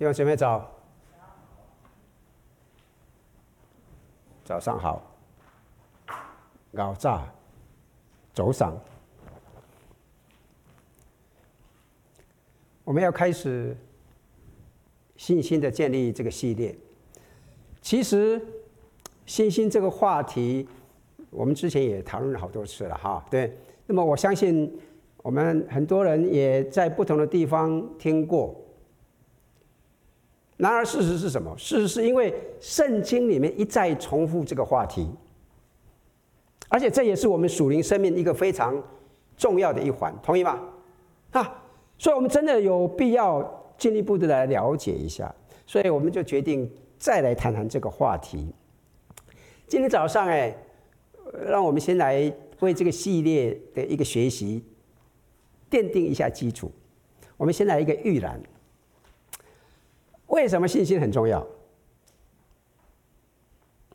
弟兄姊妹早，早上好，搞炸，走上，我们要开始信心的建立这个系列。其实，信心这个话题，我们之前也讨论了好多次了哈。对，那么我相信我们很多人也在不同的地方听过。然而，事实是什么？事实是因为圣经里面一再重复这个话题，而且这也是我们属灵生命一个非常重要的一环，同意吗？啊，所以我们真的有必要进一步的来了解一下，所以我们就决定再来谈谈这个话题。今天早上，哎，让我们先来为这个系列的一个学习奠定一下基础。我们先来一个预览。为什么信心很重要？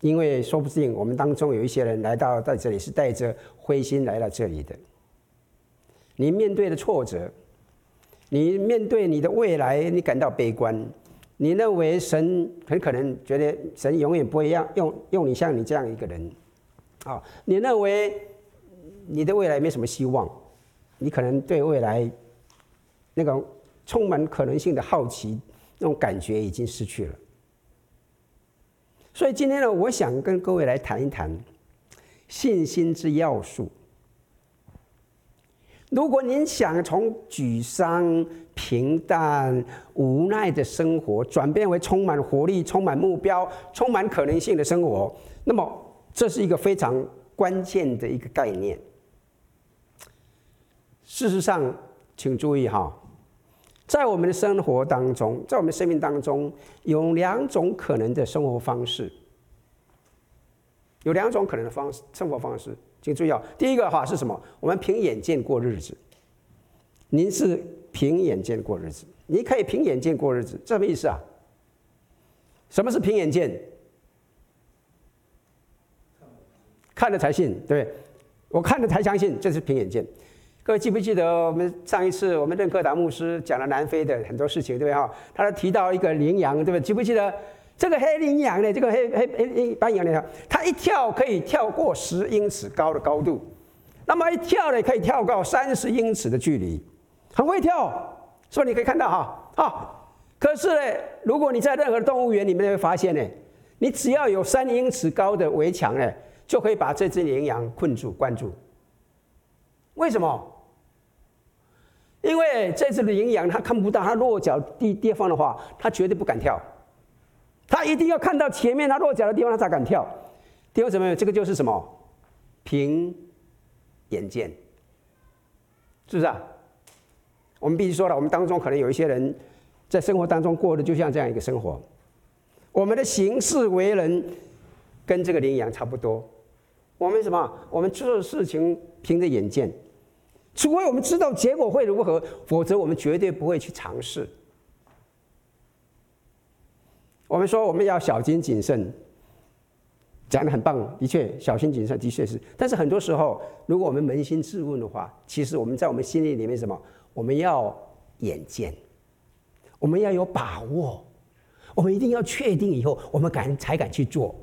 因为说不定我们当中有一些人来到在这里是带着灰心来到这里的。你面对的挫折，你面对你的未来，你感到悲观，你认为神很可能觉得神永远不会让用用你像你这样一个人，啊，你认为你的未来没什么希望，你可能对未来那种充满可能性的好奇。那种感觉已经失去了，所以今天呢，我想跟各位来谈一谈信心之要素。如果您想从沮丧、平淡、无奈的生活转变为充满活力、充满目标、充满可能性的生活，那么这是一个非常关键的一个概念。事实上，请注意哈。在我们的生活当中，在我们生命当中，有两种可能的生活方式。有两种可能的方式生活方式，请注意啊！第一个的话是什么？我们凭眼见过日子。您是凭眼见过日子，你可以凭眼见过日子，这什么意思啊？什么是凭眼见？看了才信，对，我看了才相信，这是凭眼见。各位记不记得我们上一次我们任克达牧师讲了南非的很多事情，对不对哈？他提到一个羚羊，对不对？记不记得这个黑羚羊呢？这个黑黑黑斑羊呢？它一跳可以跳过十英尺高的高度，那么一跳呢可以跳到三十英尺的距离，很会跳，所以你可以看到哈啊。可是呢，如果你在任何动物园里面会发现呢，你只要有三英尺高的围墙呢，就可以把这只羚羊困住、关住。为什么？因为这次的羚羊，它看不到它落脚地地方的话，它绝对不敢跳。它一定要看到前面它落脚的地方，它才敢跳。弟兄姊妹，这个就是什么？凭眼见，是不是啊？我们必须说了，我们当中可能有一些人在生活当中过的就像这样一个生活，我们的行事为人跟这个羚羊差不多。我们什么？我们做事情凭着眼见。除非我们知道结果会如何，否则我们绝对不会去尝试。我们说我们要小心谨慎，讲的很棒，的确小心谨慎的确是。但是很多时候，如果我们扪心自问的话，其实我们在我们心里里面什么？我们要眼见，我们要有把握，我们一定要确定以后，我们敢才敢去做。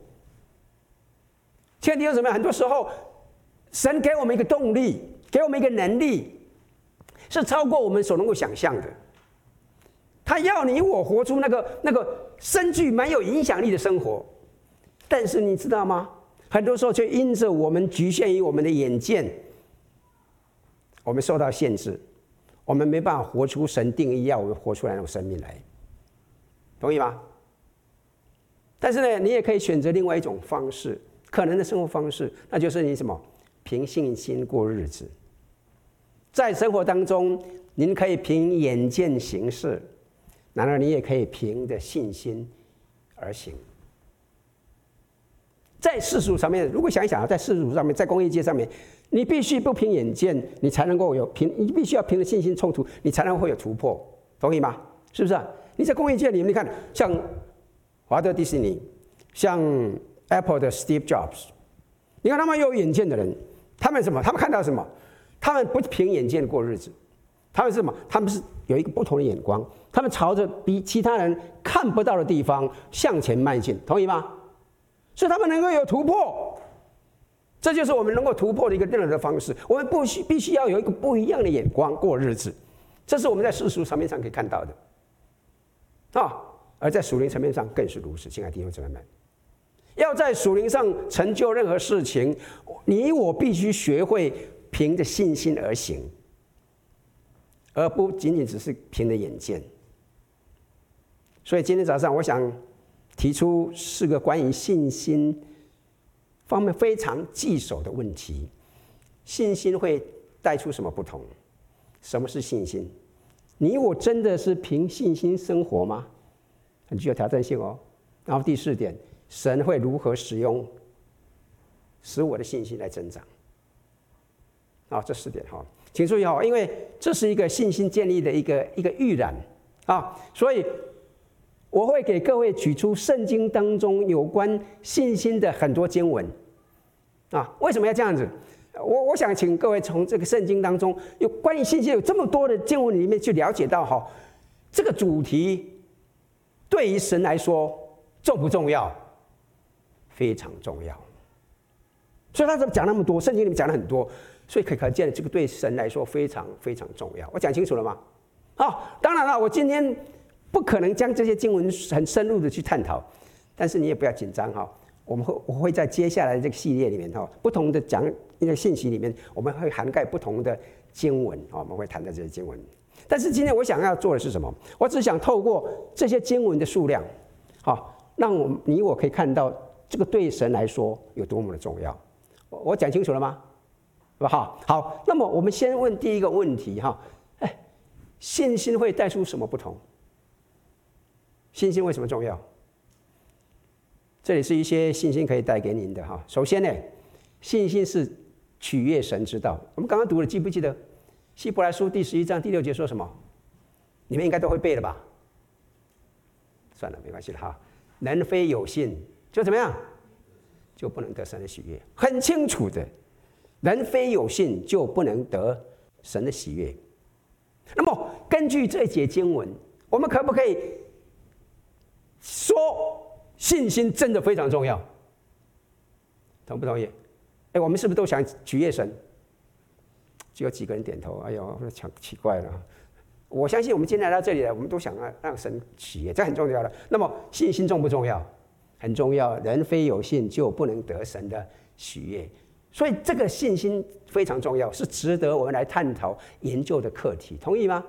前提是什么？很多时候，神给我们一个动力。给我们一个能力，是超过我们所能够想象的。他要你我活出那个那个深具蛮有影响力的生活，但是你知道吗？很多时候却因着我们局限于我们的眼见，我们受到限制，我们没办法活出神定义要我们活出来那种生命来，同意吗？但是呢，你也可以选择另外一种方式，可能的生活方式，那就是你什么？凭信心过日子。在生活当中，您可以凭眼见行事，然而你也可以凭着信心而行。在世俗上面，如果想一想啊，在世俗上面，在工业界上面，你必须不凭眼见，你才能够有凭，你必须要凭着信心冲突，你才能会有突破，同意吗？是不是？你在工业界里面，你看，像华特迪士尼，像 Apple 的 Steve Jobs，你看他们有眼见的人，他们什么？他们看到什么？他们不凭眼见过日子，他们是什么？他们是有一个不同的眼光，他们朝着比其他人看不到的地方向前迈进，同意吗？所以他们能够有突破，这就是我们能够突破的一个任何的方式。我们不需必须要有一个不一样的眼光过日子，这是我们在世俗层面上可以看到的，啊，而在属灵层面上更是如此。亲爱的弟兄姊妹们，要在属灵上成就任何事情，你我必须学会凭着信心而行，而不仅仅只是凭着眼见。所以今天早上，我想。提出四个关于信心方面非常棘手的问题：信心会带出什么不同？什么是信心？你我真的是凭信心生活吗？很具有挑战性哦。然后第四点，神会如何使用使我的信心来增长？啊，这四点哈，请注意哈，因为这是一个信心建立的一个一个预览啊，所以。我会给各位举出圣经当中有关信心的很多经文，啊，为什么要这样子？我我想请各位从这个圣经当中有关于信心有这么多的经文里面去了解到哈，这个主题对于神来说重不重要？非常重要。所以他怎么讲那么多？圣经里面讲了很多，所以可可见这个对神来说非常非常重要。我讲清楚了吗？好，当然了，我今天。不可能将这些经文很深入的去探讨，但是你也不要紧张哈。我们会我会在接下来这个系列里面哈，不同的讲一个信息里面，我们会涵盖不同的经文啊，我们会谈到这些经文。但是今天我想要做的是什么？我只想透过这些经文的数量，好，让我你我可以看到这个对神来说有多么的重要。我讲清楚了吗？是吧？好，好。那么我们先问第一个问题哈，哎，信心会带出什么不同？信心为什么重要？这里是一些信心可以带给您的哈。首先呢，信心是取悦神之道。我们刚刚读了，记不记得希伯来书第十一章第六节说什么？你们应该都会背了吧？算了，没关系了哈。人非有信就怎么样？就不能得神的喜悦。很清楚的，人非有信就不能得神的喜悦。那么根据这一节经文，我们可不可以？说信心真的非常重要，同不同意？哎，我们是不是都想取悦神？只有几个人点头。哎呦，奇奇怪了。我相信我们今天来到这里，我们都想让让神喜悦，这很重要的。那么信心重不重要？很重要。人非有信，就不能得神的喜悦。所以这个信心非常重要，是值得我们来探讨研究的课题。同意吗？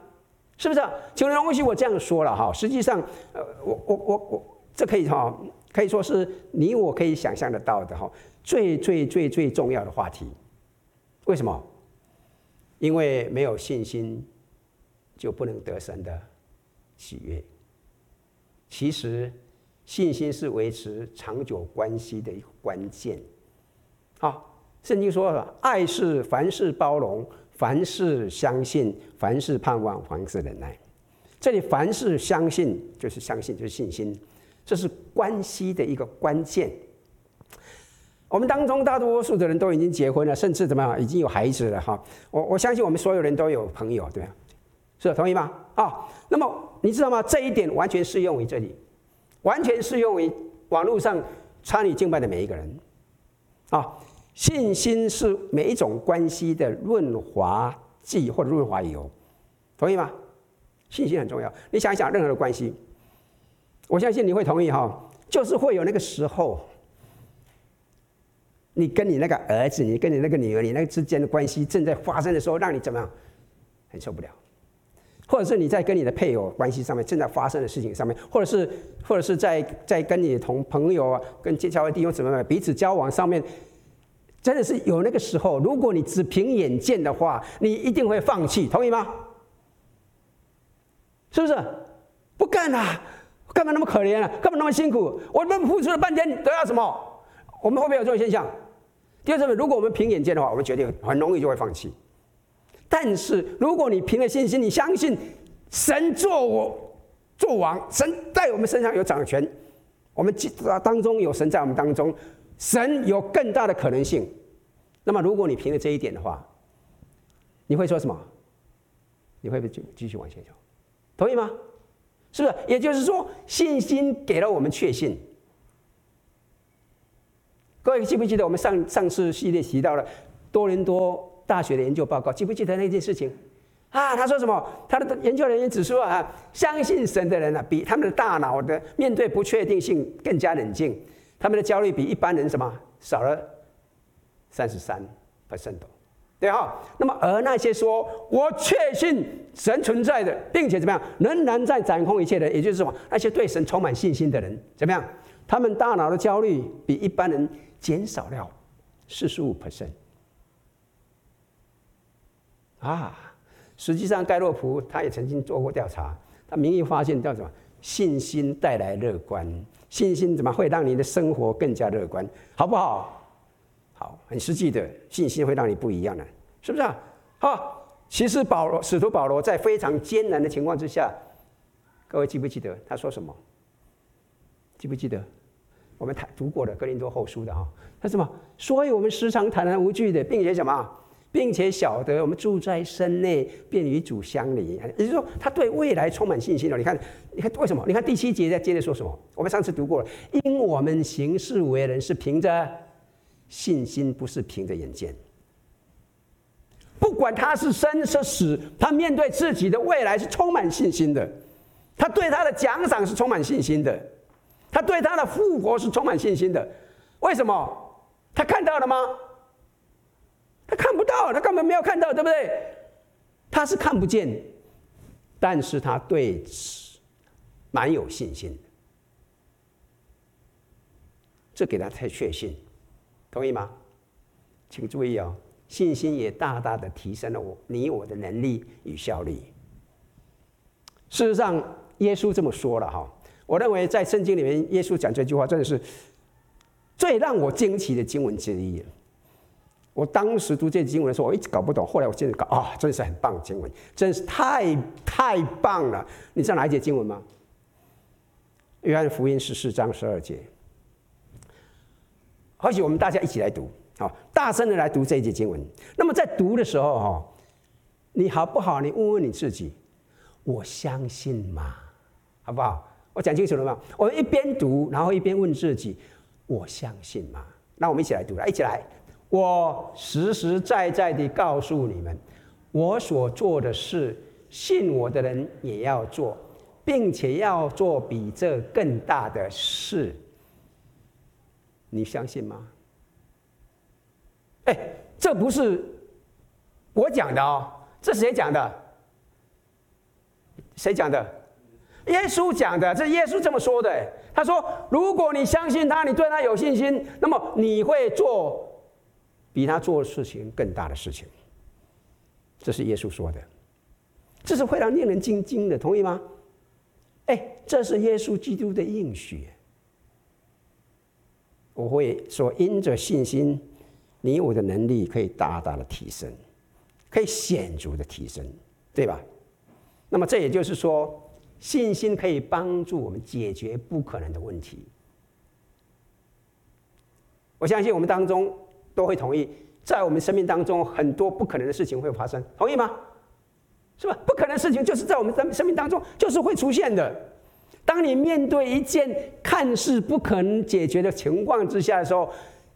是不是？请容许我这样说了哈。实际上，呃，我我我我，这可以哈，可以说是你我可以想象得到的哈，最最最最重要的话题。为什么？因为没有信心，就不能得神的喜悦。其实，信心是维持长久关系的一个关键。好，圣经说了，爱是凡事包容。凡事相信，凡事盼望，凡事忍耐。这里凡事相信，就是相信，就是信心，这是关系的一个关键。我们当中大多数的人都已经结婚了，甚至怎么样，已经有孩子了哈。我我相信我们所有人都有朋友，对吧？是同意吗？啊，那么你知道吗？这一点完全适用于这里，完全适用于网络上参与敬拜的每一个人啊。信心是每一种关系的润滑剂或者润滑油，同意吗？信心很重要。你想想，任何的关系，我相信你会同意哈，就是会有那个时候，你跟你那个儿子，你跟你那个女儿，你那个之间的关系正在发生的时候，让你怎么样，很受不了。或者是你在跟你的配偶关系上面正在发生的事情上面，或者是或者是在在跟你同朋友啊、跟结交的弟兄姊妹们彼此交往上面。真的是有那个时候，如果你只凭眼见的话，你一定会放弃，同意吗？是不是？不干了，干嘛那么可怜啊？干嘛那么辛苦？我们付出了半天得到什么？我们会不会有这种现象？第二种，如果我们凭眼见的话，我们决定很容易就会放弃。但是如果你凭了信心，你相信神做我做王，神在我们身上有掌权，我们当中有神在我们当中。神有更大的可能性。那么，如果你凭着这一点的话，你会说什么？你会不会继继续往前走？同意吗？是不是？也就是说，信心给了我们确信。各位记不记得我们上上次系列提到了多伦多大学的研究报告？记不记得那件事情？啊，他说什么？他的研究人员指出啊，相信神的人啊，比他们的大脑的面对不确定性更加冷静，他们的焦虑比一般人什么少了三十三 percent 对哈。那么而那些说我确信神存在的，并且怎么样，仍然在掌控一切的，也就是什么，那些对神充满信心的人，怎么样？他们大脑的焦虑比一般人减少了四十五 percent 啊。实际上，盖洛普他也曾经做过调查，他民意发现叫什么？信心带来乐观，信心怎么会让你的生活更加乐观？好不好？好，很实际的，信心会让你不一样的，是不是啊？好，其实保罗，使徒保罗在非常艰难的情况之下，各位记不记得他说什么？记不记得？我们谈读过的《哥林多后书》的哈，他什么？所以我们时常坦然无惧的，并且什么？并且晓得我们住在身内，便与主相离。也就是说，他对未来充满信心了。你看，你看为什么？你看第七节在接着说什么？我们上次读过了，因我们行事为人是凭着信心，不是凭着眼见。不管他是生是死，他面对自己的未来是充满信心的。他对他的奖赏是充满信心的。他对他的复活是充满信心的。为什么？他看到了吗？他看不到，他根本没有看到，对不对？他是看不见，但是他对此蛮有信心，这给他太确信，同意吗？请注意哦，信心也大大的提升了我你我的能力与效率。事实上，耶稣这么说了哈，我认为在圣经里面，耶稣讲这句话真的是最让我惊奇的经文之一。我当时读这经文的时候，我一直搞不懂。后来我现在搞啊，真是很棒的经文，真是太太棒了。你知道哪一节经文吗？约翰福音十四章十二节。或许我们大家一起来读，好，大声的来读这一节经文。那么在读的时候，哈，你好不好？你问问你自己，我相信吗？好不好？我讲清楚了吗？我们一边读，然后一边问自己，我相信吗？那我们一起来读，来，一起来。我实实在在地告诉你们，我所做的事，信我的人也要做，并且要做比这更大的事。你相信吗？哎，这不是我讲的哦，这是谁讲的？谁讲的？耶稣讲的，这耶稣这么说的。他说：“如果你相信他，你对他有信心，那么你会做。”比他做事情更大的事情，这是耶稣说的，这是非常令人惊惊的，同意吗？哎，这是耶稣基督的应许。我会说，因着信心，你我的能力可以大大的提升，可以显著的提升，对吧？那么这也就是说，信心可以帮助我们解决不可能的问题。我相信我们当中。都会同意，在我们生命当中，很多不可能的事情会发生，同意吗？是吧？不可能的事情就是在我们生生命当中就是会出现的。当你面对一件看似不可能解决的情况之下的时候，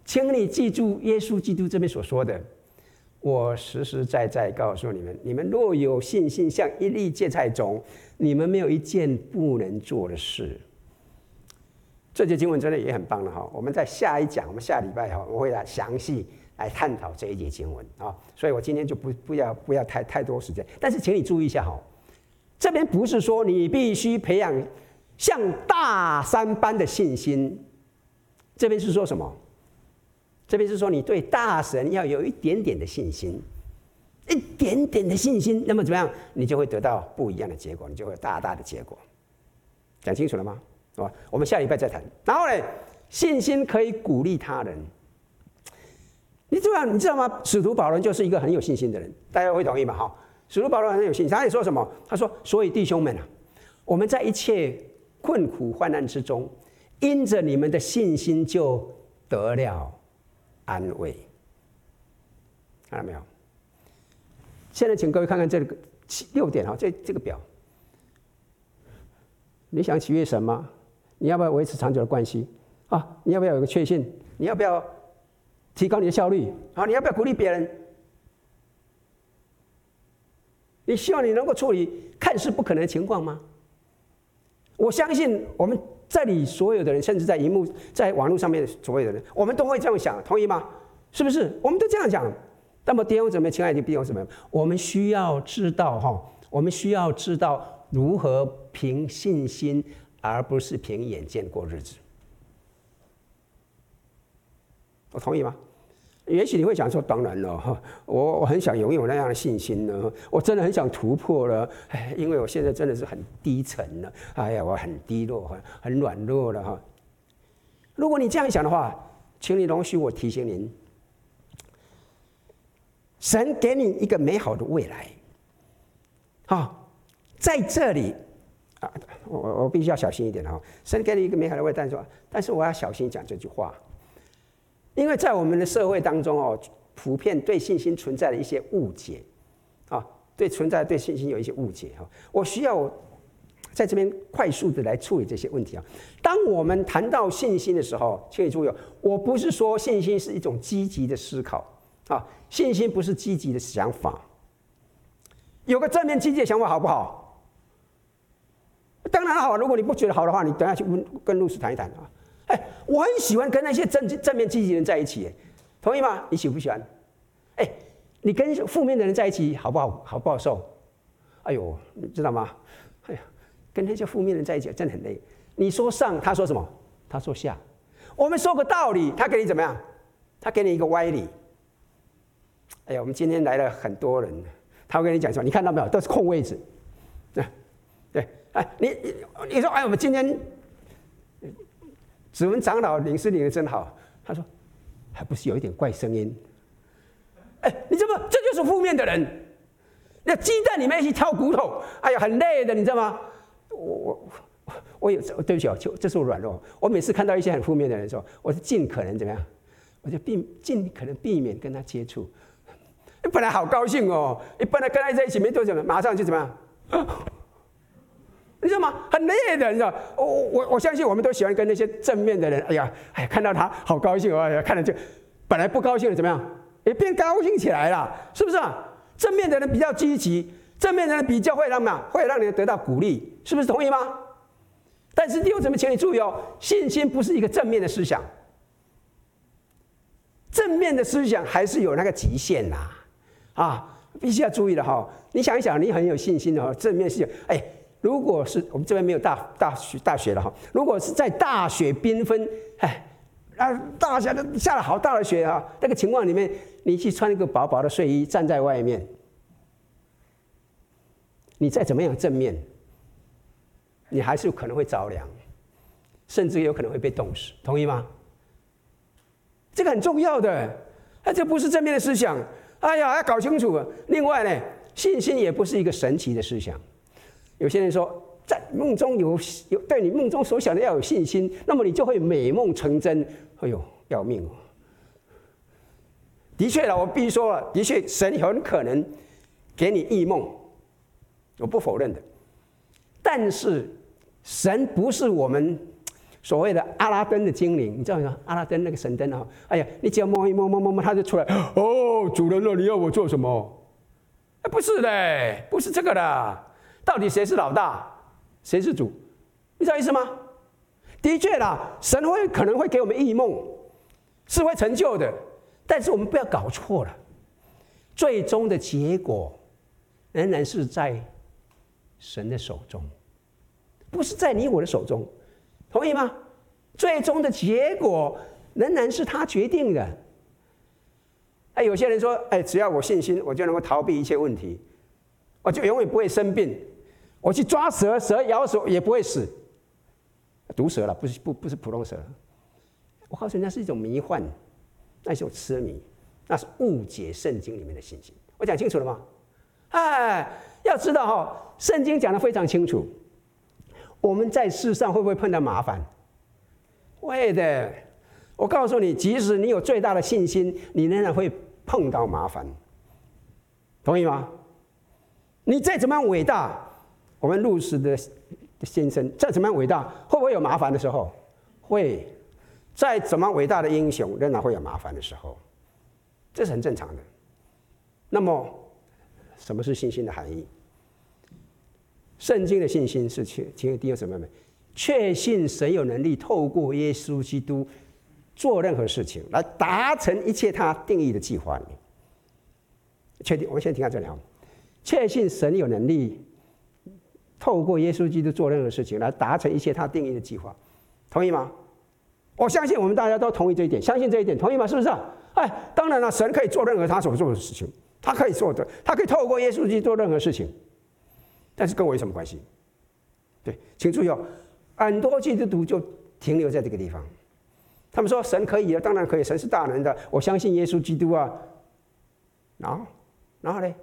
请你记住耶稣基督这边所说的：“我实实在在告诉你们，你们若有信心，像一粒芥菜种，你们没有一件不能做的事。”这节经文真的也很棒了哈！我们在下一讲，我们下礼拜哈，我会来详细来探讨这一节经文啊。所以我今天就不不要不要太太多时间。但是请你注意一下哈，这边不是说你必须培养像大山般的信心，这边是说什么？这边是说你对大神要有一点点的信心，一点点的信心，那么怎么样？你就会得到不一样的结果，你就会有大大的结果。讲清楚了吗？啊，我们下礼拜再谈。然后呢，信心可以鼓励他人。你知道，你知道吗？使徒保罗就是一个很有信心的人，大家会同意吗？哈，使徒保罗很有信心。他也说什么？他说：“所以弟兄们啊，我们在一切困苦患难之中，因着你们的信心，就得了安慰。”看到没有？现在，请各位看看这个七六点哈，这这个表，你想取悦神吗？你要不要维持长久的关系啊？你要不要有个确信？你要不要提高你的效率啊？你要不要鼓励别人？你希望你能够处理看似不可能的情况吗？我相信我们这里所有的人，甚至在荧幕、在网络上面所有的人，我们都会这样想，同意吗？是不是？我们都这样讲。那么弟兄姊妹，亲爱的弟兄姊妹，我们需要知道哈，我们需要知道如何凭信心，而不是凭眼见过日子。我同意吗？也许你会想说：“当然了，我我很想拥有那样的信心呢，我真的很想突破了。哎，因为我现在真的是很低沉了，哎呀，我很低落，很很软弱了哈。如果你这样想的话，请你容许我提醒您。”神给你一个美好的未来，好，在这里，我我我必须要小心一点哈。神给你一个美好的未来，说，但是我要小心讲这句话，因为在我们的社会当中哦，普遍对信心存在了一些误解啊，对存在对信心有一些误解哈。我需要在这边快速的来处理这些问题啊。当我们谈到信心的时候，请你注意，我不是说信心是一种积极的思考。啊，信心不是积极的想法，有个正面积极的想法好不好？当然好。如果你不觉得好的话，你等下去问跟露丝谈一谈啊。哎，我很喜欢跟那些正正面积极的人在一起，同意吗？你喜不喜欢？哎，你跟负面的人在一起好不好？好不好受？哎呦，你知道吗？哎呀，跟那些负面的人在一起真的很累。你说上，他说什么？他说下。我们说个道理，他给你怎么样？他给你一个歪理。哎呀，我们今天来了很多人，他会跟你讲说：“你看到没有，都是空位置。”对，对，哎，你你说，哎，我们今天指纹长老领事领的真好。他说：“还不是有一点怪声音？”哎，你怎么这就是负面的人？那鸡蛋里面一起挑骨头，哎呀，很累的，你知道吗？我我我有，对不起啊，就这是我软弱。我每次看到一些很负面的人的时候，我是尽可能怎么样？我就避尽可能避免跟他接触。本来好高兴哦，你本来跟他在一起没多久，马上就怎么样？你知道吗？很累的，你知道？我我我相信我们都喜欢跟那些正面的人。哎呀，哎，看到他好高兴，哎呀，看了就本来不高兴的怎么样？也变高兴起来了，是不是？正面的人比较积极，正面的人比较会让嘛，会让你得到鼓励，是不是同意吗？但是弟兄姊妹，请你注意哦，信心不是一个正面的思想，正面的思想还是有那个极限呐。啊，必须要注意的哈！你想一想，你很有信心的哈，正面是哎，如果是我们这边没有大大学大学了哈，如果是在大雪缤纷，哎，啊，大下的下了好大的雪啊，那个情况里面，你去穿一个薄薄的睡衣站在外面，你再怎么样正面，你还是可能会着凉，甚至有可能会被冻死，同意吗？这个很重要的，那这不是正面的思想。哎呀，要搞清楚。另外呢，信心也不是一个神奇的思想。有些人说，在梦中有有对你梦中所想的要有信心，那么你就会美梦成真。哎呦，要命哦！的确了，我必须说了，的确，神很可能给你异梦，我不否认的。但是，神不是我们。所谓的阿拉丁的精灵，你知道吗？阿拉丁那个神灯啊，哎呀，你只要摸一摸摸摸摸，他就出来。哦，主人了，你要我做什么？哎，不是的，不是这个的。到底谁是老大，谁是主？你知道意思吗？的确啦，神会可能会给我们异梦，是会成就的。但是我们不要搞错了，最终的结果仍然是在神的手中，不是在你我的手中。同意吗？最终的结果仍然是他决定的。哎，有些人说，哎，只要我信心，我就能够逃避一切问题，我就永远不会生病。我去抓蛇，蛇咬手也不会死。毒蛇了，不是不不是普通蛇。我告诉你，那是一种迷幻，那是一种痴迷，那是误解圣经里面的信心。我讲清楚了吗？哎，要知道哈，圣经讲的非常清楚。我们在世上会不会碰到麻烦？会的。我告诉你，即使你有最大的信心，你仍然会碰到麻烦。同意吗？你再怎么样伟大，我们路斯的先生再怎么样伟大，会不会有麻烦的时候？会。再怎么伟大的英雄，仍然会有麻烦的时候，这是很正常的。那么，什么是信心的含义？圣经的信心是确，请弟兄姊妹们，确信神有能力透过耶稣基督做任何事情，来达成一切他定义的计划。确定，我们先停在这里啊。确信神有能力透过耶稣基督做任何事情，来达成一切他定义的计划，同意吗？我相信我们大家都同意这一点，相信这一点，同意吗？是不是啊？哎，当然了，神可以做任何他所做的事情，他可以做的，他可以透过耶稣基督做任何事情，但是跟我有什么关系？对，请注意哦，很多基督徒就停留在这个地方，他们说神可以啊，当然可以，神是大能的，我相信耶稣基督啊，然后，然后呢？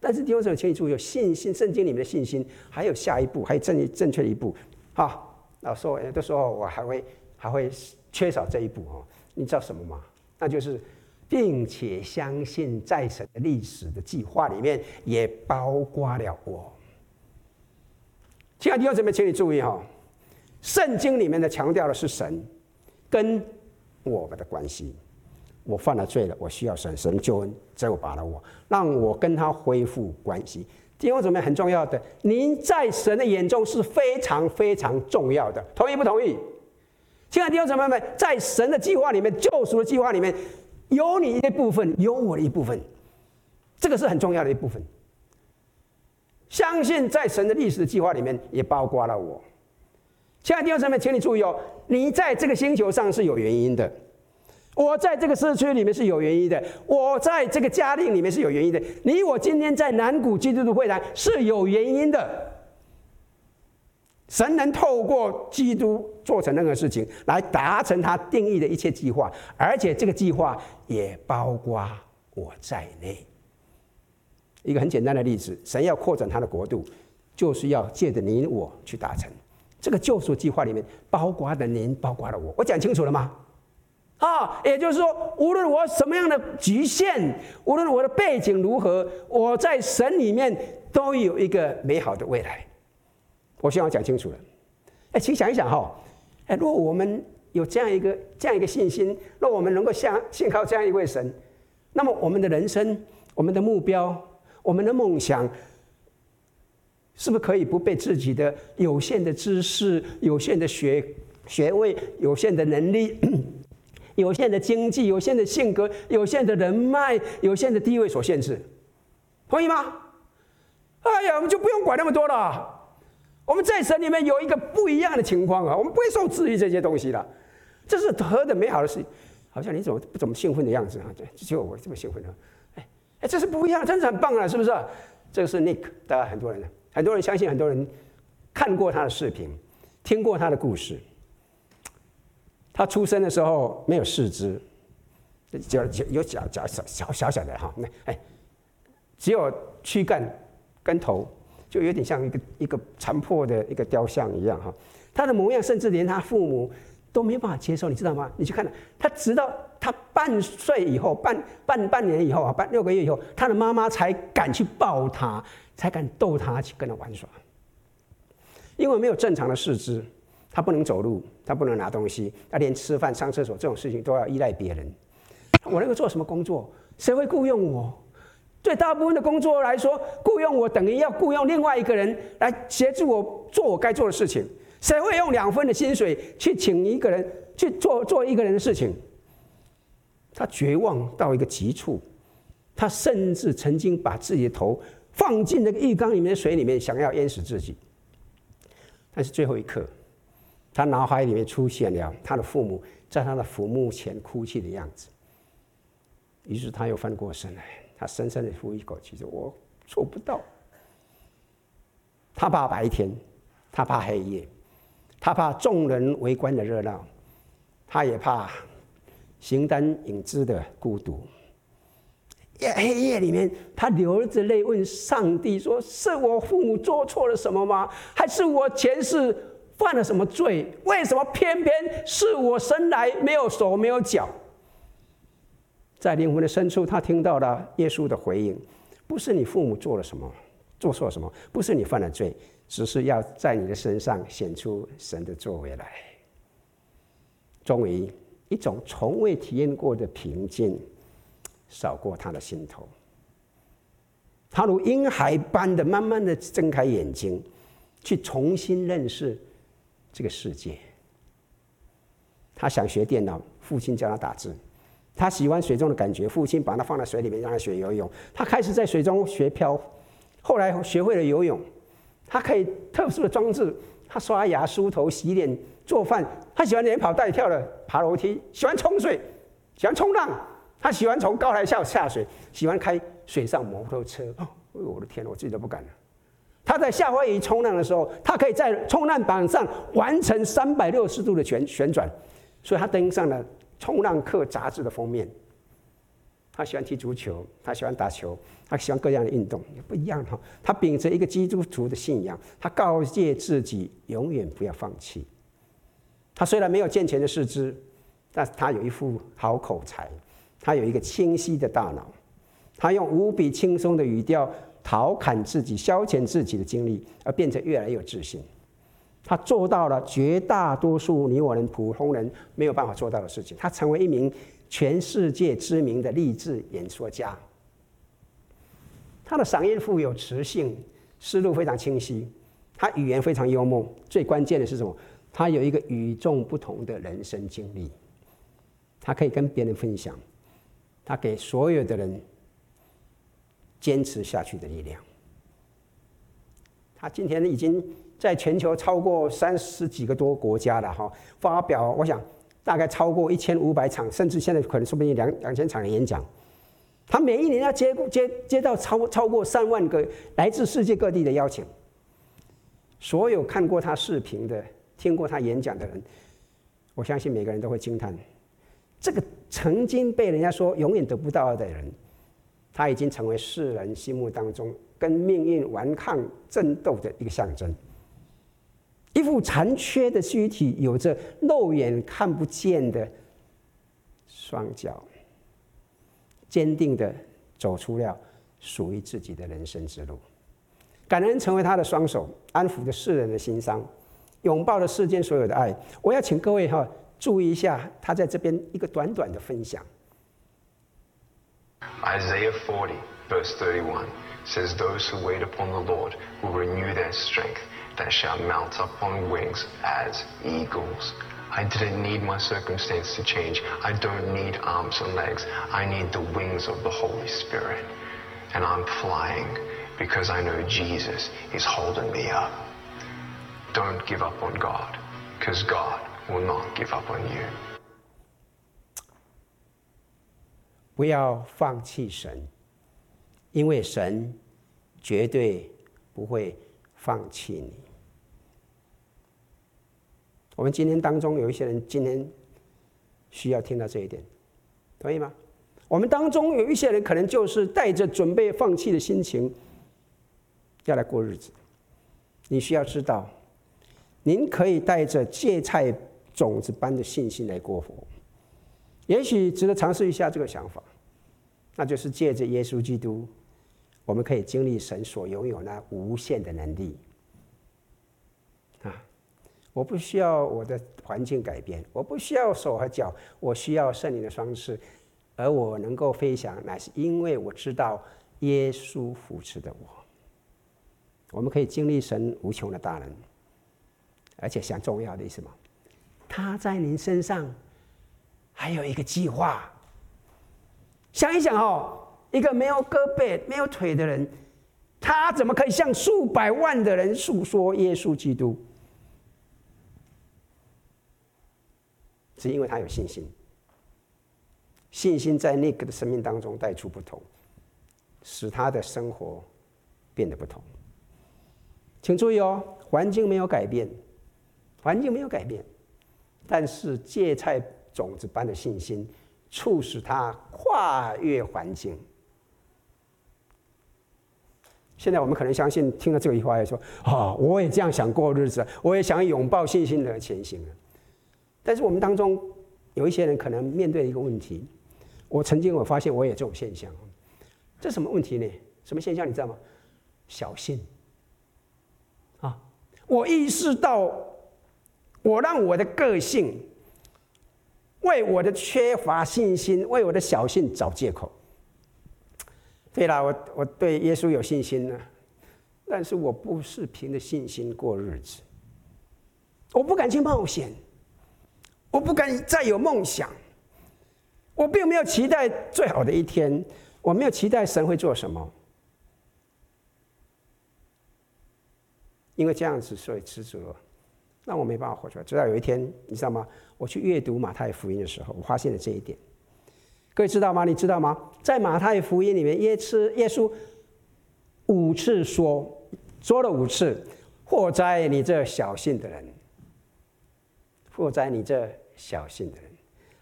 但是弟兄姊妹，请你注意，有信心，圣经里面的信心还有下一步，还有正正确的一步，好，那说有的时候我还会。还会缺少这一步哦，你知道什么吗？那就是，并且相信在神的历史的计划里面也包括了我。亲爱的弟兄姊妹，请你注意哈，圣经里面的强调的是神跟我们的关系。我犯了罪了，我需要神，神救恩责罚了我，让我跟他恢复关系。弟兄姊妹，很重要的，您在神的眼中是非常非常重要的，同意不同意？亲爱的弟兄姊妹们，在神的计划里面，救赎的计划里面，有你一部分，有我的一部分，这个是很重要的一部分。相信在神的历史的计划里面，也包括了我。亲爱的弟兄姊妹，请你注意哦，你在这个星球上是有原因的，我在这个社区里面是有原因的，我在这个家庭里面是有原因的，你我今天在南谷基督的会堂是有原因的。神能透过基督做成任何事情，来达成他定义的一切计划，而且这个计划也包括我在内。一个很简单的例子，神要扩展他的国度，就是要借着你我去达成。这个救赎计划里面包括了您，包括了我。我讲清楚了吗？啊，也就是说，无论我什么样的局限，无论我的背景如何，我在神里面都有一个美好的未来。我希望讲清楚了，哎，请想一想哈，哎，如果我们有这样一个这样一个信心，若我们能够相信靠这样一位神，那么我们的人生、我们的目标、我们的梦想，是不是可以不被自己的有限的知识、有限的学学位、有限的能力、有限的经济、有限的性格、有限的人脉、有限的地位所限制？同意吗？哎呀，我们就不用管那么多了。我们在神里面有一个不一样的情况啊，我们不会受制于这些东西的，这是何等美好的事！好像你怎么不怎么兴奋的样子啊？对，只有我这么兴奋啊！哎哎，这是不一样，真是很棒啊，是不是？这个是 Nick，大家很多人，很多人相信，很多人看过他的视频，听过他的故事。他出生的时候没有四肢，脚有脚脚小小小小的哈，那哎，只有躯干跟头。就有点像一个一个残破的一个雕像一样哈，他的模样甚至连他父母都没办法接受，你知道吗？你去看他，直到他半岁以后，半半半年以后啊，半六个月以后，他的妈妈才敢去抱他，才敢逗他去跟他玩耍。因为没有正常的四肢，他不能走路，他不能拿东西，他连吃饭、上厕所这种事情都要依赖别人。我能够做什么工作？谁会雇佣我？对大部分的工作来说，雇佣我等于要雇佣另外一个人来协助我做我该做的事情。谁会用两份的薪水去请一个人去做做一个人的事情？他绝望到一个极处，他甚至曾经把自己的头放进那个浴缸里面的水里面，想要淹死自己。但是最后一刻，他脑海里面出现了他的父母在他的坟墓前哭泣的样子，于是他又翻过身来。他深深的呼一口气，说：“我做不到。”他怕白天，他怕黑夜，他怕众人围观的热闹，他也怕形单影只的孤独。夜黑夜里面，他流着泪问上帝说：“是我父母做错了什么吗？还是我前世犯了什么罪？为什么偏偏是我生来没有手没有脚？”在灵魂的深处，他听到了耶稣的回应：“不是你父母做了什么，做错什么，不是你犯了罪，只是要在你的身上显出神的作为来。终于，一种从未体验过的平静扫过他的心头。他如婴孩般的慢慢的睁开眼睛，去重新认识这个世界。他想学电脑，父亲教他打字。他喜欢水中的感觉，父亲把他放在水里面让他学游泳。他开始在水中学漂，后来学会了游泳。他可以特殊的装置，他刷牙、梳头、洗脸、做饭。他喜欢连跑带跳的爬楼梯，喜欢冲水，喜欢冲浪。他喜欢从高台下下水，喜欢开水上摩托车。哦，我的天，我自己都不敢了。他在夏威夷冲浪的时候，他可以在冲浪板上完成三百六十度的旋旋转，所以他登上了《冲浪客》杂志的封面。他喜欢踢足球，他喜欢打球，他喜欢各样的运动，也不一样哈。他秉着一个基督徒的信仰，他告诫自己永远不要放弃。他虽然没有健全的四肢，但是他有一副好口才，他有一个清晰的大脑，他用无比轻松的语调调侃自己，消遣自己的精力，而变得越来越有自信。他做到了绝大多数你我人普通人没有办法做到的事情。他成为一名全世界知名的励志演说家。他的嗓音富有磁性，思路非常清晰，他语言非常幽默。最关键的是什么？他有一个与众不同的人生经历，他可以跟别人分享，他给所有的人坚持下去的力量。他今天已经在全球超过三十几个多国家了哈，发表我想大概超过一千五百场，甚至现在可能说不定两两千场的演讲。他每一年要接接接到超超过三万个来自世界各地的邀请。所有看过他视频的、听过他演讲的人，我相信每个人都会惊叹：这个曾经被人家说永远得不到的人，他已经成为世人心目当中。跟命运顽抗争斗的一个象征，一副残缺的躯体，有着肉眼看不见的双脚，坚定的走出了属于自己的人生之路。感恩成为他的双手，安抚着世人的心伤，拥抱了世间所有的爱。我要请各位哈注意一下，他在这边一个短短的分享。Isaiah 40, verse 31. says, Those who wait upon the Lord will renew their strength, that shall mount up on wings as eagles. I didn't need my circumstance to change. I don't need arms and legs. I need the wings of the Holy Spirit. And I'm flying because I know Jesus is holding me up. Don't give up on God, because God will not give up on you. 不要放弃神。因为神绝对不会放弃你。我们今天当中有一些人，今天需要听到这一点，同意吗？我们当中有一些人，可能就是带着准备放弃的心情要来过日子。你需要知道，您可以带着芥菜种子般的信心来过活。也许值得尝试一下这个想法，那就是借着耶稣基督。我们可以经历神所拥有那无限的能力啊！我不需要我的环境改变，我不需要手和脚，我需要圣灵的双翅，而我能够飞翔，乃是因为我知道耶稣扶持的我。我们可以经历神无穷的大能，而且想重要的是什么？他在您身上还有一个计划。想一想哦。一个没有胳膊、没有腿的人，他怎么可以向数百万的人诉说耶稣基督？是因为他有信心，信心在那个的生命当中带出不同，使他的生活变得不同。请注意哦，环境没有改变，环境没有改变，但是芥菜种子般的信心，促使他跨越环境。现在我们可能相信，听了这句话，也说：“啊，我也这样想过日子，我也想拥抱信心的前行。”但是我们当中有一些人可能面对一个问题，我曾经我发现我也这种现象，这什么问题呢？什么现象你知道吗？小信。啊，我意识到，我让我的个性为我的缺乏信心，为我的小信找借口。对了，我我对耶稣有信心呢，但是我不是凭着信心过日子。我不敢去冒险，我不敢再有梦想。我并没有期待最好的一天，我没有期待神会做什么，因为这样子所以知足那，我没办法活出来。直到有一天，你知道吗？我去阅读马太福音的时候，我发现了这一点。各位知道吗？你知道吗？在马太福音里面，耶稣耶稣五次说，说了五次：“祸哉你这小信的人！祸哉你这小信的人！”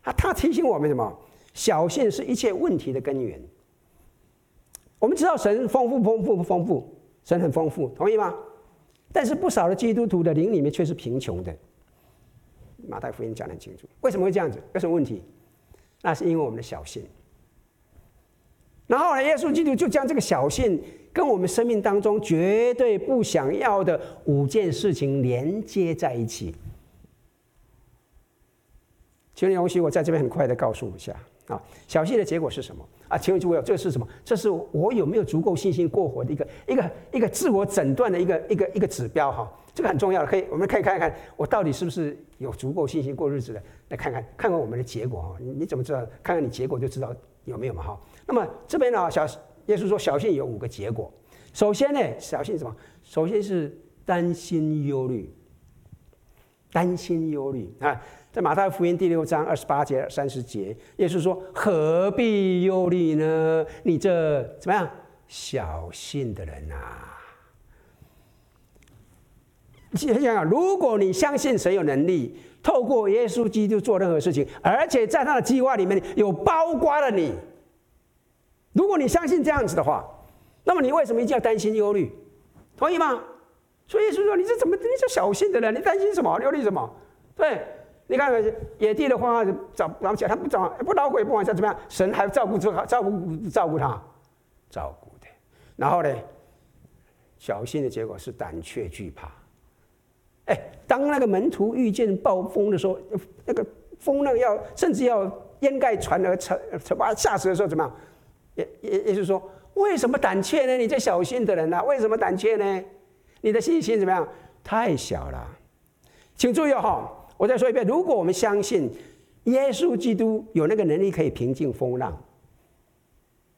啊他提醒我们什么？小信是一切问题的根源。我们知道神丰富、丰富、不丰富，神很丰富，同意吗？但是不少的基督徒的灵里面却是贫穷的。马太福音讲得很清楚，为什么会这样子？有什么问题？那是因为我们的小信，然后呢，耶稣基督就将这个小信跟我们生命当中绝对不想要的五件事情连接在一起。请你容许我在这边很快的告诉一下啊，小信的结果是什么啊？请问诸位，这是什么？这是我有没有足够信心过活的一个一个一个自我诊断的一个一个一个指标哈。这个很重要的，可以我们可以看一看我到底是不是有足够信心过日子的。来看看看看我们的结果哈，你你怎么知道？看看你结果就知道有没有嘛哈。那么这边呢，小耶稣说小信有五个结果。首先呢，小信什么？首先是担心忧虑，担心忧虑啊，在马太福音第六章二十八节三十节，耶稣说：“何必忧虑呢？你这怎么样小信的人啊？”你想想，如果你相信神有能力透过耶稣基督做任何事情，而且在他的计划里面有包括了你，如果你相信这样子的话，那么你为什么一定要担心忧虑？同意吗？所以耶稣说：“你这怎么？你这小心的人，你担心什么？忧虑什么？对，你看野地的花长长起来，他不长不老虎也不往下怎么样？神还照顾住，照顾照顾他，照顾的。然后呢，小信的结果是胆怯惧怕。”哎，当那个门徒遇见暴风的时候，那个风浪要甚至要淹盖船而沉，把他吓死的时候，怎么样？也也也就是说，为什么胆怯呢？你这小心的人啊，为什么胆怯呢？你的信心怎么样？太小了。请注意哈，我再说一遍：如果我们相信耶稣基督有那个能力可以平静风浪，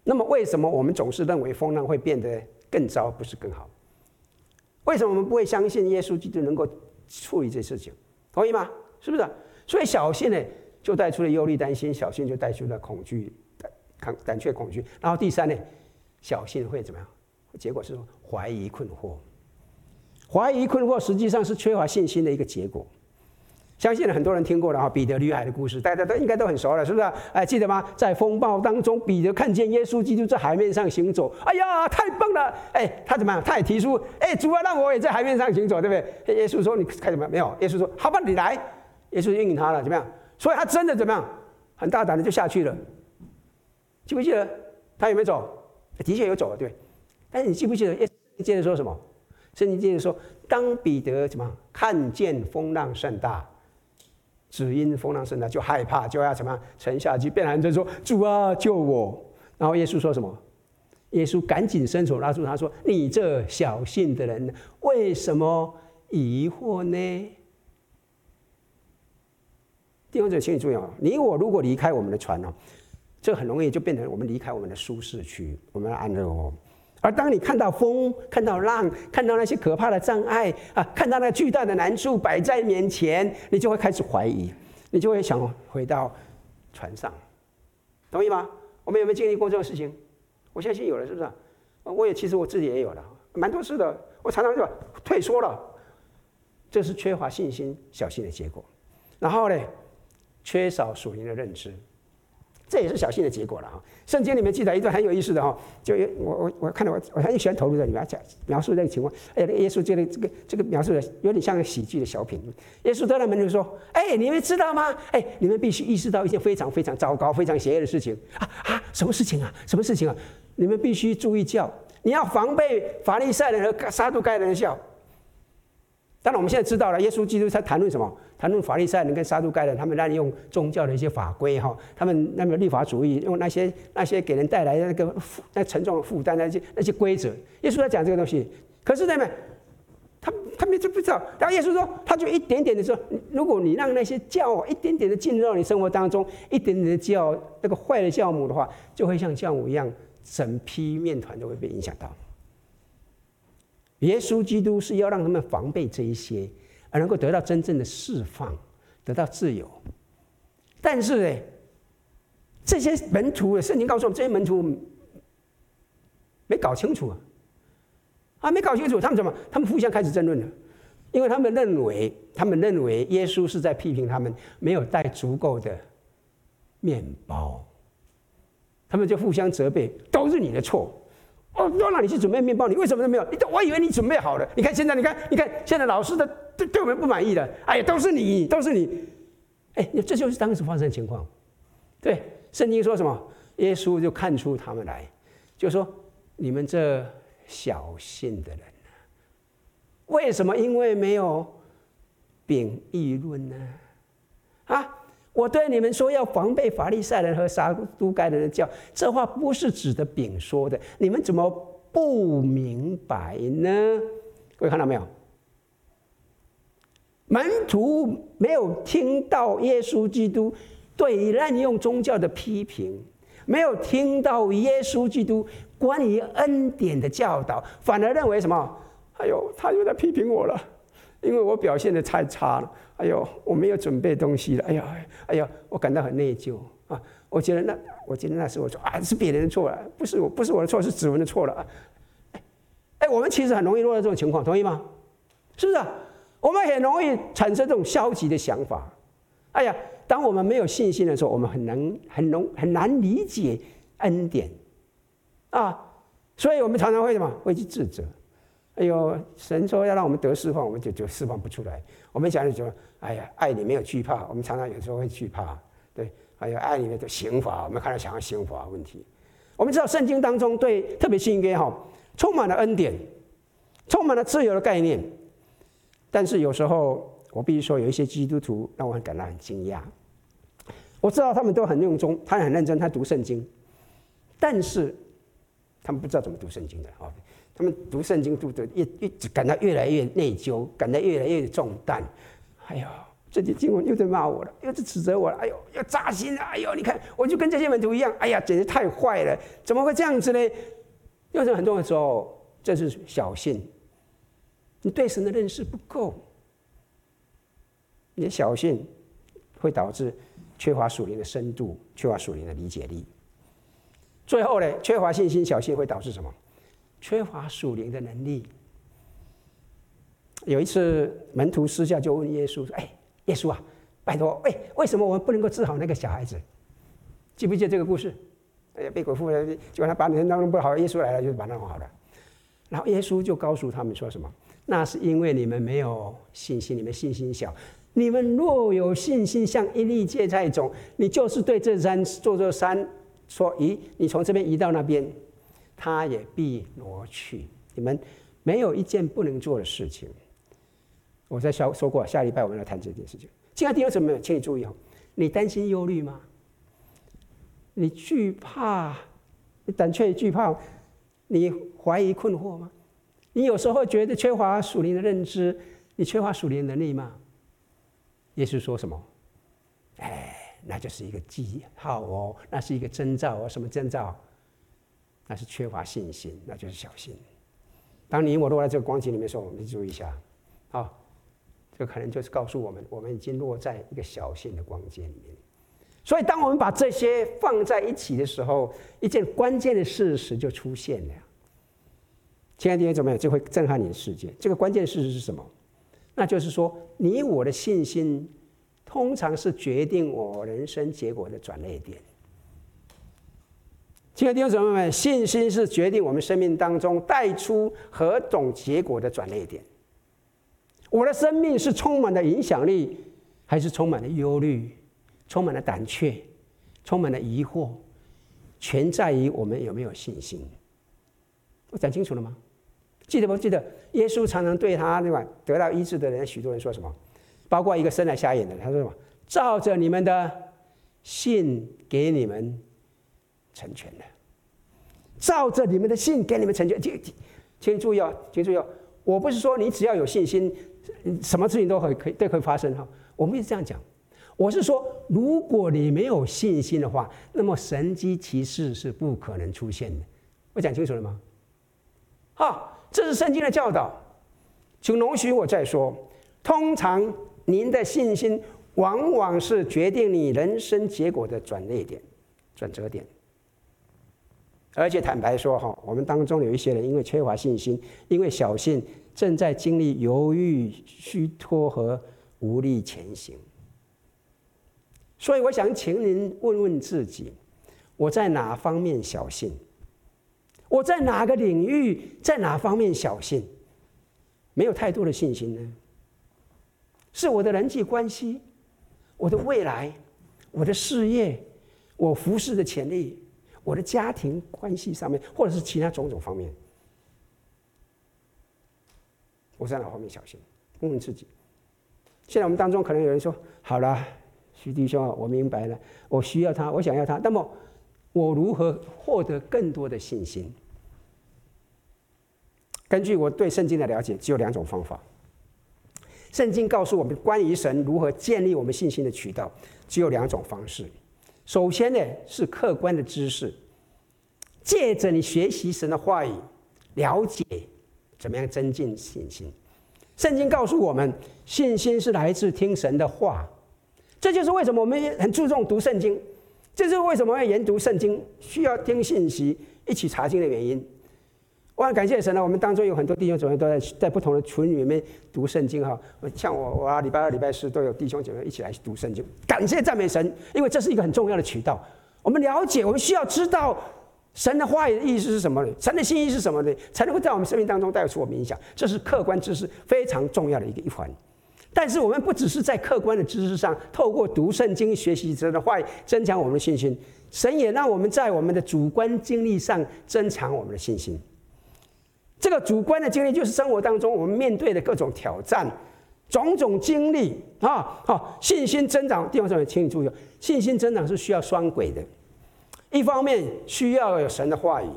那么为什么我们总是认为风浪会变得更糟，不是更好？为什么我们不会相信耶稣基督能够处理这事情？同意吗？是不是？所以小信呢，就带出了忧虑、担心；小信就带出了恐惧、胆胆怯、恐惧。然后第三呢，小信会怎么样？结果是怀疑、困惑。怀疑、困惑实际上是缺乏信心的一个结果。相信很多人听过了哈，彼得履海的故事，大家都应该都很熟了，是不是？哎，记得吗？在风暴当中，彼得看见耶稣基督在海面上行走，哎呀，太棒了！哎，他怎么样？他也提出，哎，主啊，让我也在海面上行走，对不对？耶稣说：“你看什么？没有。”耶稣说：“好吧，你来。”耶稣应允他了，怎么样？所以他真的怎么样？很大胆的就下去了。记不记得他有没有走？的确有走了，对。但是你记不记得耶稣接着说什么？圣经接着说：“当彼得怎么看见风浪甚大？”只因风浪甚大，就害怕，就要怎么样沉下去，便喊着说：“主啊，救我！”然后耶稣说什么？耶稣赶紧伸手拉住他说：“你这小信的人，为什么疑惑呢？”弟兄姊妹，请你注意啊！你我如果离开我们的船哦，这很容易就变成我们离开我们的舒适区，我们的安乐哦。而当你看到风、看到浪、看到那些可怕的障碍啊，看到那巨大的难处摆在面前，你就会开始怀疑，你就会想回到船上，同意吗？我们有没有经历过这种事情？我相信有了，是不是？我也其实我自己也有了，蛮多次的。我常常就退缩了，这是缺乏信心、小心的结果。然后呢，缺少属灵的认知。这也是小信的结果了哈。圣经里面记载一段很有意思的哈，就我我我看到我我很喜欢投入在里面讲描述这个情况。哎呀，耶稣这个这个这个描述的有点像个喜剧的小品。耶稣对他们就说：“哎，你们知道吗？哎，你们必须意识到一件非常非常糟糕、非常邪恶的事情啊啊！什么事情啊？什么事情啊？你们必须注意叫你要防备法利赛人和撒都该人的酵。当然，我们现在知道了，耶稣基督在谈论什么？谈论法利赛人跟撒都该人，他们滥用宗教的一些法规哈，他们那么律法主义，用那些那些给人带来的那个负那沉重的负担，那些那些规则。耶稣在讲这个东西，可是他们他他们就不知道。然后耶稣说，他就一点点的说，如果你让那些酵一点点的进入到你生活当中，一点点的酵那个坏的酵母的话，就会像酵母一样，整批面团都会被影响到。耶稣基督是要让他们防备这一些，而能够得到真正的释放，得到自由。但是呢，这些门徒，圣经告诉我们，这些门徒没搞清楚啊，啊，没搞清楚，他们怎么？他们互相开始争论了，因为他们认为，他们认为耶稣是在批评他们没有带足够的面包，他们就互相责备，都是你的错。哦，都让你去准备面包，你为什么都没有？你都我以为你准备好了。你看现在，你看，你看现在老师的对对我们不满意的，哎呀，都是你，都是你。哎，这就是当时发生的情况。对，圣经说什么？耶稣就看出他们来，就说你们这小信的人，为什么因为没有饼议论呢？啊？我对你们说，要防备法利赛人和撒都该人的教，这话不是指的丙说的，你们怎么不明白呢？各位看到没有？门徒没有听到耶稣基督对滥用宗教的批评，没有听到耶稣基督关于恩典的教导，反而认为什么？哎呦，他又在批评我了。因为我表现得太差了，哎呦，我没有准备东西了，哎呀，哎呀，我感到很内疚啊！我觉得那，我觉得那是我错啊，是别人的错了，不是我，不是我的错，是子文的错了啊！哎，我们其实很容易落到这种情况，同意吗？是不是啊？我们很容易产生这种消极的想法。哎呀，当我们没有信心的时候，我们很难、很容、很难理解恩典啊，所以我们常常会什么？会去自责。哎呦，神说要让我们得释放，我们就就释放不出来。我们讲的就，哎呀，爱里没有惧怕。我们常常有时候会惧怕，对，还有爱里面的刑罚，我们看到想要刑罚问题。我们知道圣经当中对特别新约哈，充满了恩典，充满了自由的概念。但是有时候我必须说，有一些基督徒让我很感到很惊讶。我知道他们都很用功，他很认真，他读圣经，但是他们不知道怎么读圣经的啊。他们读圣经读得越越感到越来越内疚，感到越来越重担。哎呦，这节经文又在骂我了，又在指责我了。哎呦，要扎心了。哎呦，你看，我就跟这些门徒一样。哎呀，简直太坏了，怎么会这样子呢？因为很多的时候，这是小信，你对神的认识不够，你的小信会导致缺乏属灵的深度，缺乏属灵的理解力。最后呢，缺乏信心，小信会导致什么？缺乏属灵的能力。有一次，门徒私下就问耶稣说：“哎，耶稣啊，拜托，哎，为什么我们不能够治好那个小孩子？记不记得这个故事？哎呀，被鬼附了，结果他把人弄不好，耶稣来了就把他弄好了。然后耶稣就告诉他们说什么？那是因为你们没有信心，你们信心小。你们若有信心，像一粒芥菜种，你就是对这山做座山说：移，你从这边移到那边。”他也必挪去。你们没有一件不能做的事情。我在说说过，下礼拜我们来谈这件事情。亲爱的弟兄姊妹，请你注意哦，你担心忧虑吗？你惧怕？你胆怯惧怕？你怀疑困惑吗？你有时候觉得缺乏属灵的认知？你缺乏属灵的能力吗？耶稣说什么？哎，那就是一个记号哦，那是一个征兆哦，什么征兆？那是缺乏信心，那就是小心。当你我落在这个光景里面的时候，我们注意一下，啊，这可能就是告诉我们，我们已经落在一个小信的光景里面。所以，当我们把这些放在一起的时候，一件关键的事实就出现了。亲爱的弟兄姊妹，就会震撼你的世界。这个关键事实是什么？那就是说，你我的信心，通常是决定我人生结果的转捩点。亲爱的弟兄姊妹们，信心是决定我们生命当中带出何种结果的转捩点。我的生命是充满了影响力，还是充满了忧虑、充满了胆怯、充满了疑惑？全在于我们有没有信心。我讲清楚了吗？记得不记得？耶稣常常对他那个得到医治的人，许多人说什么？包括一个生来瞎眼的，他说什么？照着你们的信给你们成全了。照着你们的信给你们成全。请请注意哦，请注意哦，我不是说你只要有信心，什么事情都可以可以都可以发生哈。我们一直这样讲。我是说，如果你没有信心的话，那么神迹奇事是不可能出现的。我讲清楚了吗？好。这是圣经的教导，请容许我再说。通常，您的信心往往是决定你人生结果的转捩点、转折点。而且坦白说，哈，我们当中有一些人因为缺乏信心，因为小信，正在经历犹豫、虚脱和无力前行。所以，我想请您问问自己：我在哪方面小信？我在哪个领域，在哪方面小信，没有太多的信心呢？是我的人际关系，我的未来，我的事业，我服侍的潜力，我的家庭关系上面，或者是其他种种方面，我在哪方面小心？问问自己。现在我们当中可能有人说：“好了，徐弟兄，我明白了，我需要他，我想要他。”那么。我如何获得更多的信心？根据我对圣经的了解，只有两种方法。圣经告诉我们，关于神如何建立我们信心的渠道，只有两种方式。首先呢，是客观的知识，借着你学习神的话语，了解怎么样增进信心。圣经告诉我们，信心是来自听神的话，这就是为什么我们很注重读圣经。这是为什么要研读圣经，需要听信息，一起查经的原因。我很感谢神呢，我们当中有很多弟兄姊妹都在在不同的群里面读圣经哈。像我，我啊礼拜二、礼拜四都有弟兄姐妹一起来读圣经。感谢赞美神，因为这是一个很重要的渠道。我们了解，我们需要知道神的话语的意思是什么呢？神的心意是什么呢？才能够在我们生命当中带出我们影响。这是客观知识非常重要的一个一环。但是我们不只是在客观的知识上，透过读圣经、学习神的话语，增强我们的信心。神也让我们在我们的主观经历上增强我们的信心。这个主观的经历，就是生活当中我们面对的各种挑战、种种经历啊，好，信心增长。弟兄姊妹，请你注意，信心增长是需要双轨的，一方面需要有神的话语，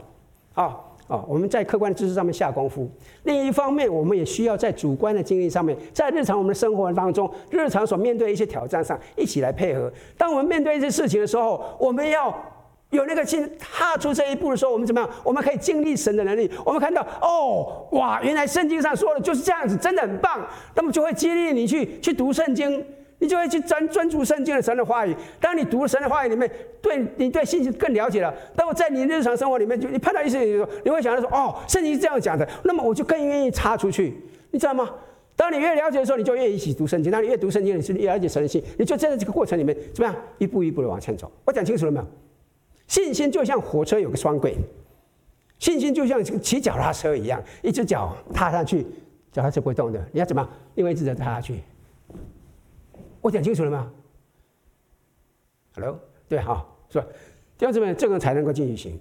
啊。啊，我们在客观知识上面下功夫；另一方面，我们也需要在主观的经历上面，在日常我们的生活当中，日常所面对一些挑战上，一起来配合。当我们面对一些事情的时候，我们要有那个心，踏出这一步的时候，我们怎么样？我们可以经历神的能力。我们看到，哦，哇，原来圣经上说的就是这样子，真的很棒。那么就会激励你去去读圣经。你就会去专专注圣经的神的话语。当你读神的话语里面，对你对信心更了解了。那么在你日常生活里面，就你碰到一些事情的时候，你会想到说：“哦，圣经是这样讲的。”那么我就更愿意插出去，你知道吗？当你越了解的时候，你就越一起读圣经。当你越读圣经，你是越了解神的心。你就在这个过程里面怎么样一步一步的往前走？我讲清楚了没有？信心就像火车有个双轨，信心就像骑脚踏车一样，一只脚踏上去，脚踏车不会动的。你要怎么？另外一只脚踏下去。我讲清楚了吗？Hello，对哈，是吧？弟兄姊妹，这个才能够继续行。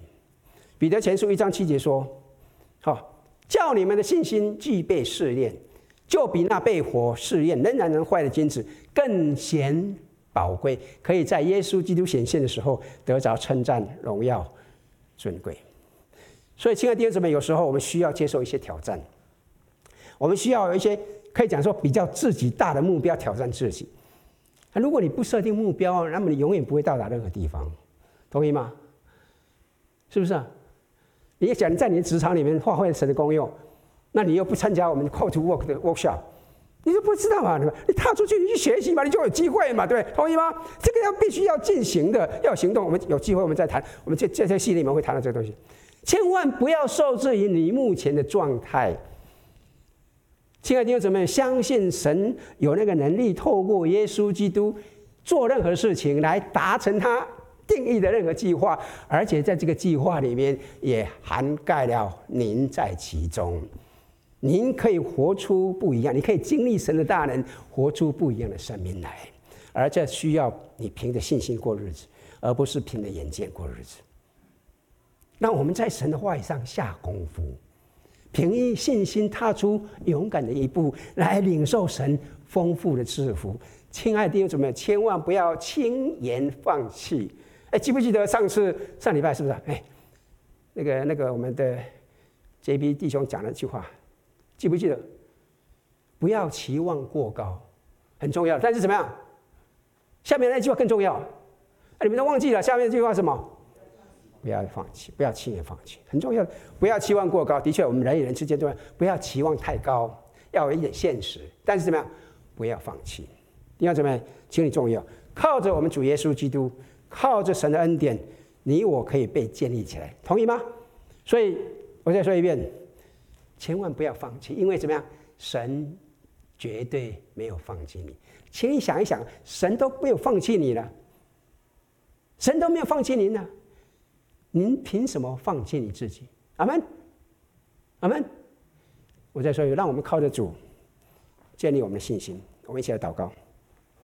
彼得前书一章七节说：“好，叫你们的信心既被试炼，就比那被火试验仍然能坏的金子更显宝贵，可以在耶稣基督显现的时候得着称赞、荣耀、尊贵。”所以，亲爱的弟兄姊妹，有时候我们需要接受一些挑战，我们需要有一些可以讲说比较自己大的目标挑战自己。如果你不设定目标，那么你永远不会到达任何地方，同意吗？是不是啊？你想在你的职场里面发挥神的功用，那你又不参加我们 Call to Work 的 workshop，你就不知道嘛，对吧？你踏出去，你去学习嘛，你就有机会嘛，对，同意吗？这个要必须要进行的，要行动。我们有机会我们再谈，我们这这这系列里面会谈到这个东西，千万不要受制于你目前的状态。亲爱的弟兄姊妹，相信神有那个能力，透过耶稣基督做任何事情来达成他定义的任何计划，而且在这个计划里面也涵盖了您在其中。您可以活出不一样，你可以经历神的大能，活出不一样的生命来。而这需要你凭着信心过日子，而不是凭着眼见过日子。让我们在神的话语上下功夫，凭一信心踏出勇敢的一步，来领受神丰富的赐福。亲爱的弟兄姊妹，千万不要轻言放弃。哎，记不记得上次上礼拜是不是？哎，那个那个我们的 JB 弟兄讲了一句话，记不记得？不要期望过高，很重要。但是怎么样？下面那句话更重要。哎，你们都忘记了下面那句话什么？不要放弃，不要轻言放弃，很重要。不要期望过高。的确，我们人与人之间重要，不要期望太高，要有一点现实。但是怎么样？不要放弃。你要怎么样？请你重要。靠着我们主耶稣基督，靠着神的恩典，你我可以被建立起来。同意吗？所以我再说一遍，千万不要放弃，因为怎么样？神绝对没有放弃你。请你想一想，神都没有放弃你了，神都没有放弃您呢，您凭什么放弃你自己？阿门，阿门。我再说一遍，让我们靠着主建立我们的信心。我们一起来祷告。